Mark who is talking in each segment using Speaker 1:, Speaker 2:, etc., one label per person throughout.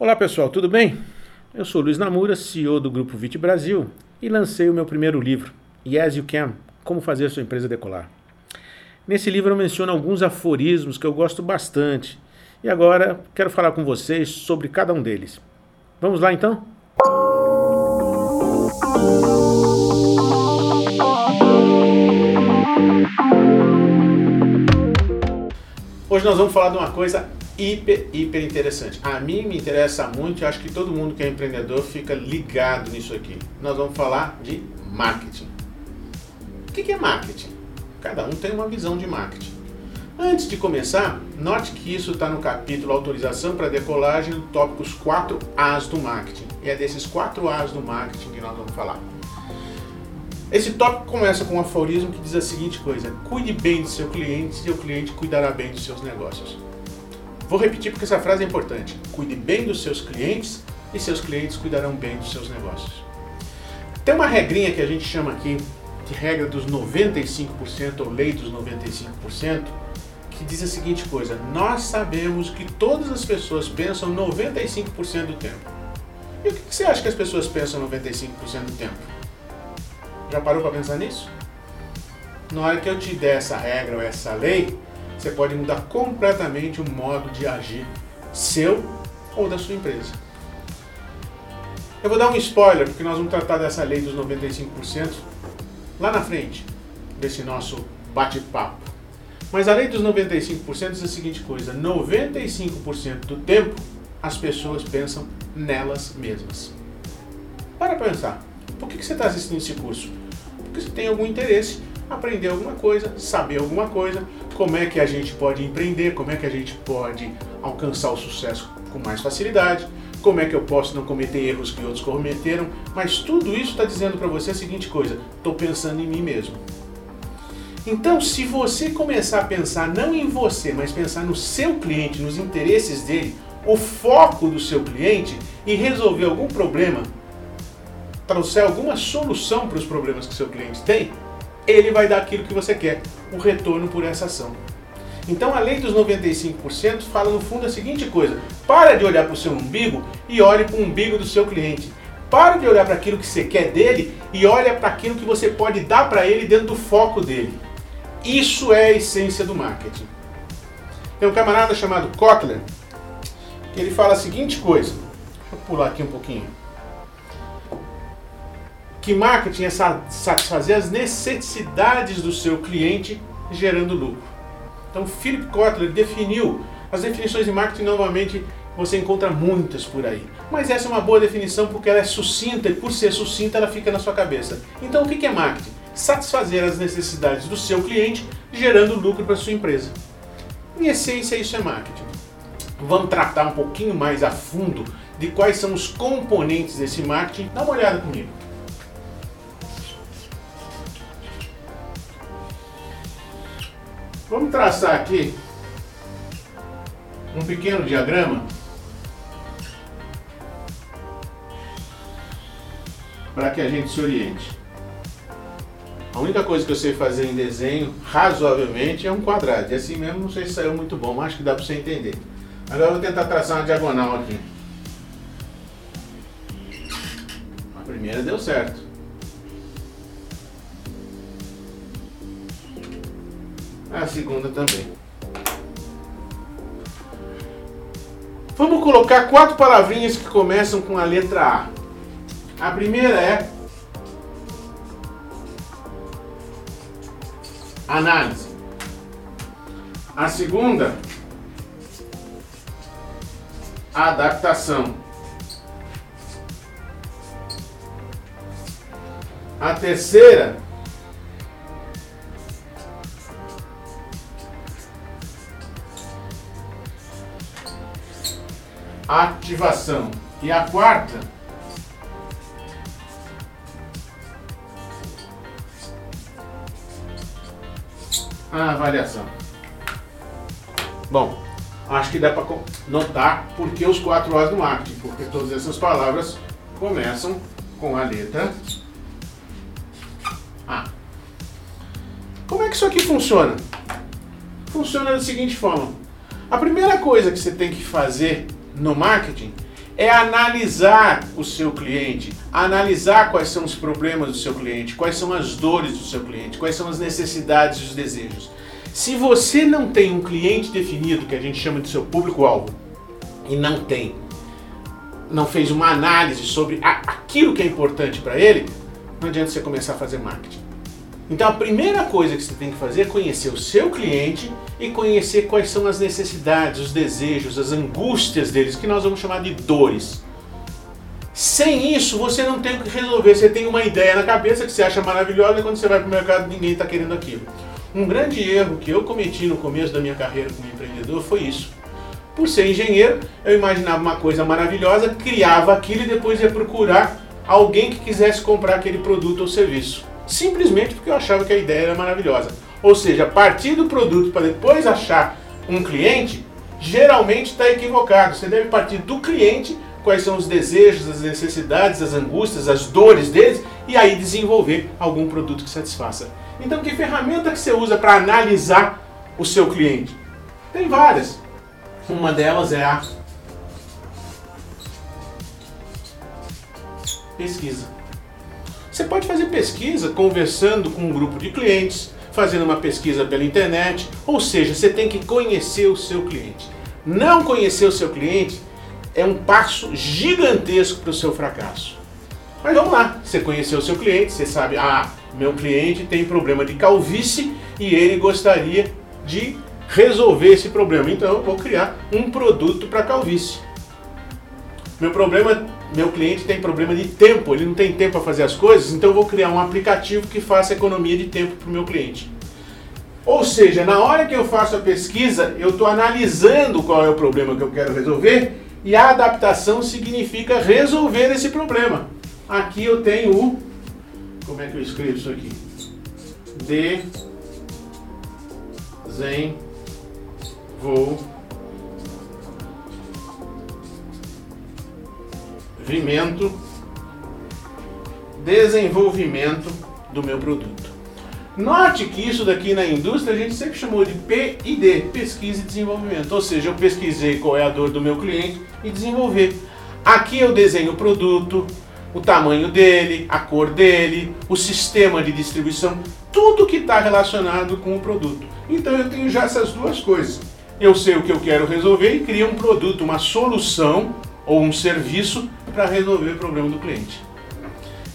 Speaker 1: Olá pessoal, tudo bem? Eu sou Luiz Namura, CEO do Grupo Vit Brasil e lancei o meu primeiro livro, Yes You Can, Como Fazer Sua Empresa Decolar. Nesse livro eu menciono alguns aforismos que eu gosto bastante e agora quero falar com vocês sobre cada um deles. Vamos lá então? Hoje nós vamos falar de uma coisa hiper, hiper interessante. A mim me interessa muito e acho que todo mundo que é empreendedor fica ligado nisso aqui. Nós vamos falar de marketing. O que é marketing? Cada um tem uma visão de marketing. Antes de começar, note que isso está no capítulo Autorização para Decolagem, no tópico Os 4 As do Marketing. E é desses 4 As do Marketing que nós vamos falar. Esse tópico começa com um aforismo que diz a seguinte coisa: cuide bem do seu cliente e o cliente cuidará bem dos seus negócios. Vou repetir porque essa frase é importante. Cuide bem dos seus clientes e seus clientes cuidarão bem dos seus negócios. Tem uma regrinha que a gente chama aqui de regra dos 95% ou lei dos 95%, que diz a seguinte coisa: nós sabemos que todas as pessoas pensam 95% do tempo. E o que você acha que as pessoas pensam 95% do tempo? Já parou para pensar nisso? Na hora que eu te der essa regra ou essa lei, você pode mudar completamente o modo de agir seu ou da sua empresa. Eu vou dar um spoiler, porque nós vamos tratar dessa lei dos 95% lá na frente desse nosso bate-papo. Mas a lei dos 95% diz a seguinte coisa: 95% do tempo as pessoas pensam nelas mesmas. Para pensar, por que você está assistindo esse curso? Porque você tem algum interesse, aprender alguma coisa, saber alguma coisa, como é que a gente pode empreender, como é que a gente pode alcançar o sucesso com mais facilidade, como é que eu posso não cometer erros que outros cometeram, mas tudo isso está dizendo para você a seguinte coisa: estou pensando em mim mesmo. Então, se você começar a pensar não em você, mas pensar no seu cliente, nos interesses dele, o foco do seu cliente e resolver algum problema, trouxer alguma solução para os problemas que seu cliente tem, ele vai dar aquilo que você quer, o retorno por essa ação. Então a lei dos 95% fala no fundo a seguinte coisa: para de olhar para o seu umbigo e olhe para o umbigo do seu cliente. Para de olhar para aquilo que você quer dele e olha para aquilo que você pode dar para ele dentro do foco dele. Isso é a essência do marketing. Tem um camarada chamado Kotler que ele fala a seguinte coisa. Deixa eu pular aqui um pouquinho. Que marketing é satisfazer as necessidades do seu cliente gerando lucro. Então, Philip Kotler definiu as definições de marketing normalmente você encontra muitas por aí. Mas essa é uma boa definição porque ela é sucinta e por ser sucinta ela fica na sua cabeça. Então o que é marketing? Satisfazer as necessidades do seu cliente gerando lucro para sua empresa. Em essência isso é marketing. Vamos tratar um pouquinho mais a fundo de quais são os componentes desse marketing. Dá uma olhada comigo. Vamos traçar aqui um pequeno diagrama para que a gente se oriente. A única coisa que eu sei fazer em desenho, razoavelmente, é um quadrado. E assim mesmo não sei se saiu muito bom, mas acho que dá para você entender. Agora eu vou tentar traçar uma diagonal aqui. A primeira deu certo. A segunda também. Vamos colocar quatro palavrinhas que começam com a letra A. A primeira é análise. A segunda, adaptação. A terceira, ativação. E a quarta, a avaliação. Bom, acho que dá para notar porque os quatro O's do marketing, porque todas essas palavras começam com a letra A. Como é que isso aqui funciona? Funciona da seguinte forma: a primeira coisa que você tem que fazer no marketing é analisar o seu cliente, analisar quais são os problemas do seu cliente, quais são as dores do seu cliente, quais são as necessidades e os desejos. Se você não tem um cliente definido, que a gente chama de seu público-alvo, e não tem, não fez uma análise sobre aquilo que é importante para ele, não adianta você começar a fazer marketing. Então a primeira coisa que você tem que fazer é conhecer o seu cliente e conhecer quais são as necessidades, os desejos, as angústias deles, que nós vamos chamar de dores. Sem isso, você não tem o que resolver. Você tem uma ideia na cabeça que você acha maravilhosa e quando você vai para o mercado ninguém está querendo aquilo. Um grande erro que eu cometi no começo da minha carreira como empreendedor foi isso. Por ser engenheiro, eu imaginava uma coisa maravilhosa, criava aquilo e depois ia procurar alguém que quisesse comprar aquele produto ou serviço simplesmente porque eu achava que a ideia era maravilhosa. Ou seja, partir do produto para depois achar um cliente, geralmente está equivocado. Você deve partir do cliente, quais são os desejos, as necessidades, as angústias, as dores deles, e aí desenvolver algum produto que satisfaça. Então, que ferramenta que você usa para analisar o seu cliente? Tem várias. Uma delas é a pesquisa. Você pode fazer pesquisa conversando com um grupo de clientes, fazendo uma pesquisa pela internet, ou seja, você tem que conhecer o seu cliente. Não conhecer o seu cliente é um passo gigantesco para o seu fracasso. Mas vamos lá, você conheceu o seu cliente, você sabe, ah, meu cliente tem problema de calvície e ele gostaria de resolver esse problema. Então eu vou criar um produto para calvície. Meu problema meu cliente tem problema de tempo, ele não tem tempo para fazer as coisas, então eu vou criar um aplicativo que faça economia de tempo para o meu cliente. Ou seja, na hora que eu faço a pesquisa, eu estou analisando qual é o problema que eu quero resolver e a adaptação significa resolver esse problema. Aqui eu tenho o. Como é que eu escrevo isso aqui? Desenvolvimento desenvolvimento, desenvolvimento do meu produto. Note que isso daqui na indústria a gente sempre chamou de P&D, pesquisa e desenvolvimento. Ou seja, eu pesquisei qual é a dor do meu cliente e desenvolver. Aqui eu desenho o produto, o tamanho dele, a cor dele, o sistema de distribuição, tudo que está relacionado com o produto. Então eu tenho já essas duas coisas. Eu sei o que eu quero resolver e crio um produto, uma solução ou um serviço para resolver o problema do cliente.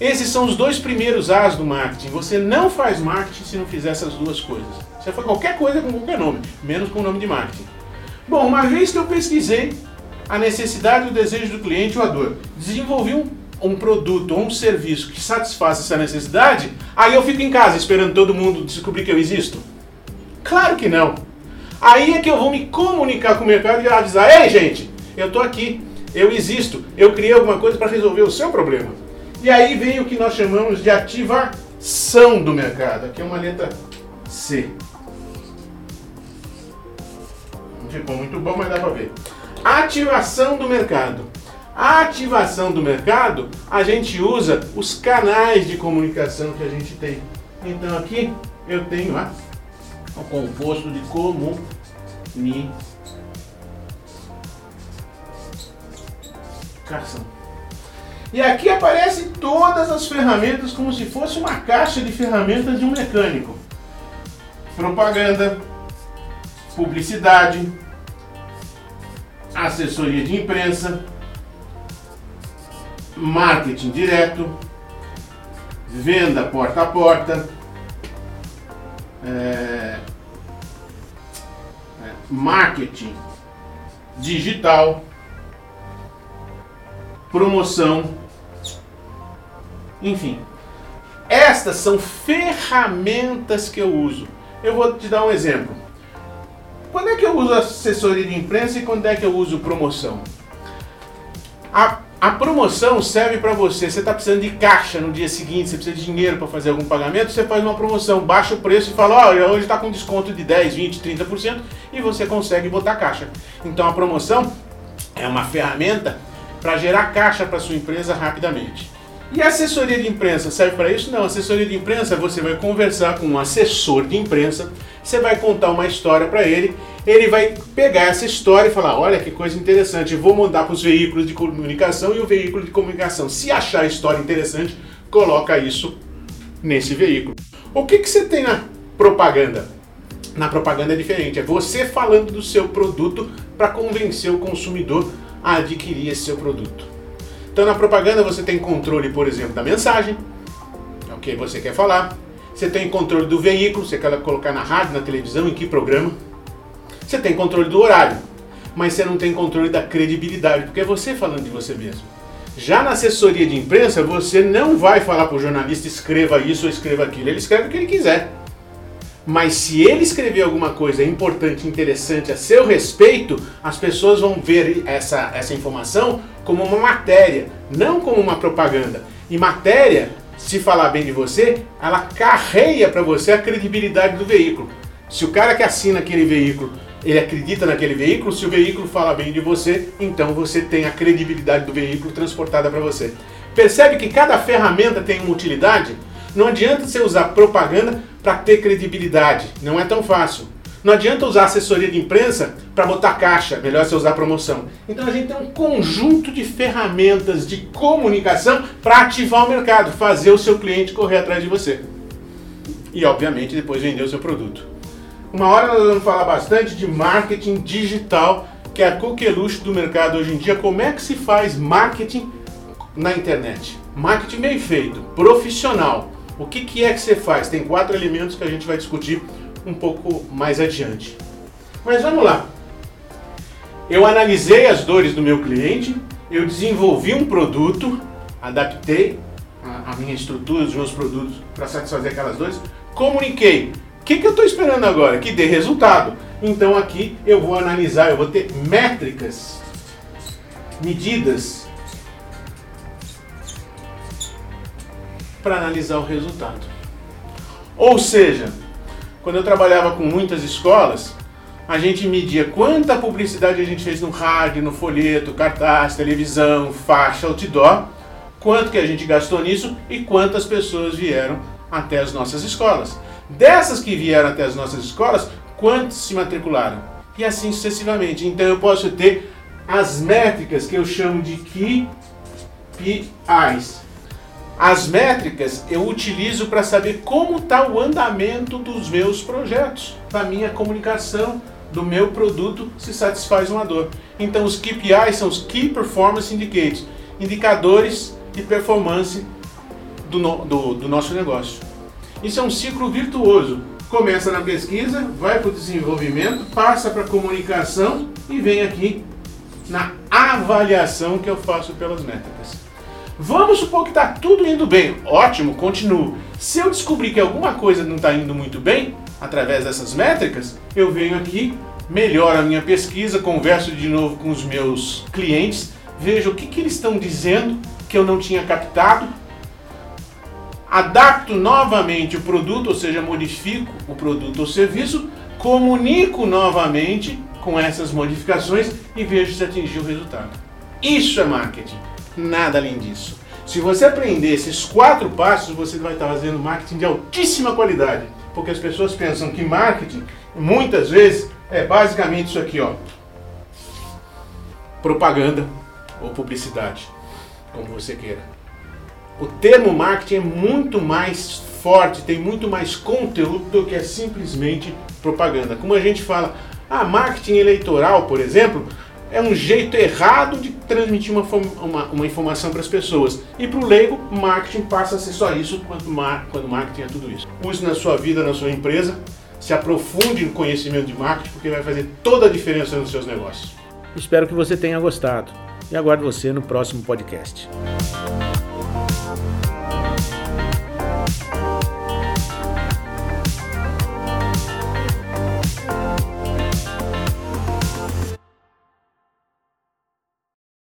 Speaker 1: Esses são os dois primeiros As do marketing. Você não faz marketing se não fizer essas duas coisas. Você faz qualquer coisa com qualquer nome, menos com o nome de marketing. Bom, uma vez que eu pesquisei a necessidade o desejo do cliente ou a dor, desenvolvi um, um produto ou um serviço que satisfaça essa necessidade, aí eu fico em casa esperando todo mundo descobrir que eu existo? Claro que não. Aí é que eu vou me comunicar com o mercado e avisar: ei, gente, eu estou aqui eu existo, eu criei alguma coisa para resolver o seu problema. E aí vem o que nós chamamos de ativação do mercado. Aqui é uma letra C. Não ficou muito bom, mas dá para ver. Ativação do mercado. A ativação do mercado, a gente usa os canais de comunicação que a gente tem. Então aqui eu tenho o composto de comunicação E aqui aparecem todas as ferramentas como se fosse uma caixa de ferramentas de um mecânico. Propaganda, publicidade, assessoria de imprensa, marketing direto, venda porta a porta, é, é marketing digital promoção, enfim. Estas são ferramentas que eu uso. Eu vou te dar um exemplo. Quando é que eu uso assessoria de imprensa e quando é que eu uso promoção? A, a promoção serve para você. Você está precisando de caixa no dia seguinte, você precisa de dinheiro para fazer algum pagamento, você faz uma promoção, baixa o preço e fala: olha, hoje está com desconto de 10, 20, 30% e você consegue botar caixa. Então a promoção é uma ferramenta para gerar caixa para sua empresa rapidamente. E a assessoria de imprensa serve para isso? Não, assessoria de imprensa você vai conversar com um assessor de imprensa, você vai contar uma história para ele, ele vai pegar essa história e falar: olha que coisa interessante, vou mandar para os veículos de comunicação e o veículo de comunicação, se achar a história interessante, coloca isso nesse veículo. O que, que você tem na propaganda? Na propaganda é diferente, é você falando do seu produto para convencer o consumidor a adquirir esse seu produto. Então na propaganda você tem controle, por exemplo, da mensagem, é o que você quer falar. Você tem controle do veículo, você quer colocar na rádio, na televisão, em que programa. Você tem controle do horário, mas você não tem controle da credibilidade, porque é você falando de você mesmo. Já na assessoria de imprensa, você não vai falar para o jornalista escreva isso ou escreva aquilo. Ele escreve o que ele quiser. Mas se ele escrever alguma coisa importante, interessante a seu respeito, as pessoas vão ver essa, essa informação como uma matéria, não como uma propaganda. E matéria, se falar bem de você, ela carreia para você a credibilidade do veículo. Se o cara que assina aquele veículo, ele acredita naquele veículo, se o veículo fala bem de você, então você tem a credibilidade do veículo transportada para você. Percebe que cada ferramenta tem uma utilidade? Não adianta você usar propaganda para ter credibilidade. Não é tão fácil. Não adianta usar assessoria de imprensa para botar caixa, melhor você usar promoção. Então a gente tem um conjunto de ferramentas de comunicação para ativar o mercado, fazer o seu cliente correr atrás de você. E obviamente depois vender o seu produto. Uma hora nós vamos falar bastante de marketing digital, que é a coqueluche do mercado hoje em dia. Como é que se faz marketing na internet? Marketing bem feito, profissional o que, que é que você faz? Tem quatro elementos que a gente vai discutir um pouco mais adiante. Mas vamos lá. Eu analisei as dores do meu cliente, eu desenvolvi um produto, adaptei a, a minha estrutura dos meus produtos para satisfazer aquelas dores, comuniquei. O que, que eu estou esperando agora? Que dê resultado. Então aqui eu vou analisar, eu vou ter métricas, medidas para analisar o resultado. Ou seja, quando eu trabalhava com muitas escolas, a gente media quanta publicidade a gente fez no rádio, no folheto, cartaz, televisão, faixa, outdoor, quanto que a gente gastou nisso e quantas pessoas vieram até as nossas escolas. Dessas que vieram até as nossas escolas, quantos se matricularam? E assim sucessivamente. Então eu posso ter as métricas que eu chamo de KPIs, as métricas eu utilizo para saber como está o andamento dos meus projetos, da minha comunicação, do meu produto, se satisfaz uma dor. Então os KPIs são os Key Performance Indicators, indicadores de performance do, no, do, do nosso negócio. Isso é um ciclo virtuoso. Começa na pesquisa, vai para o desenvolvimento, passa para a comunicação e vem aqui na avaliação que eu faço pelas métricas. Vamos supor que está tudo indo bem. Ótimo, continuo. Se eu descobrir que alguma coisa não está indo muito bem, através dessas métricas, eu venho aqui, melhoro a minha pesquisa, converso de novo com os meus clientes, vejo o que, que eles estão dizendo que eu não tinha captado, adapto novamente o produto, ou seja, modifico o produto ou serviço, comunico novamente com essas modificações e vejo se atingiu o resultado. Isso é marketing nada além disso. Se você aprender esses quatro passos, você vai estar fazendo marketing de altíssima qualidade. Porque as pessoas pensam que marketing, muitas vezes, é basicamente isso aqui, ó. Propaganda ou publicidade, como você queira. O termo marketing é muito mais forte, tem muito mais conteúdo do que é simplesmente propaganda. Como a gente fala, ah, marketing eleitoral, por exemplo, é um jeito errado de transmitir uma, uma, uma informação para as pessoas. E para o leigo, marketing passa a ser só isso, quando, mar, quando marketing é tudo isso. Use na sua vida, na sua empresa, se aprofunde no conhecimento de marketing, porque vai fazer toda a diferença nos seus negócios.
Speaker 2: Espero que você tenha gostado e aguardo você no próximo podcast.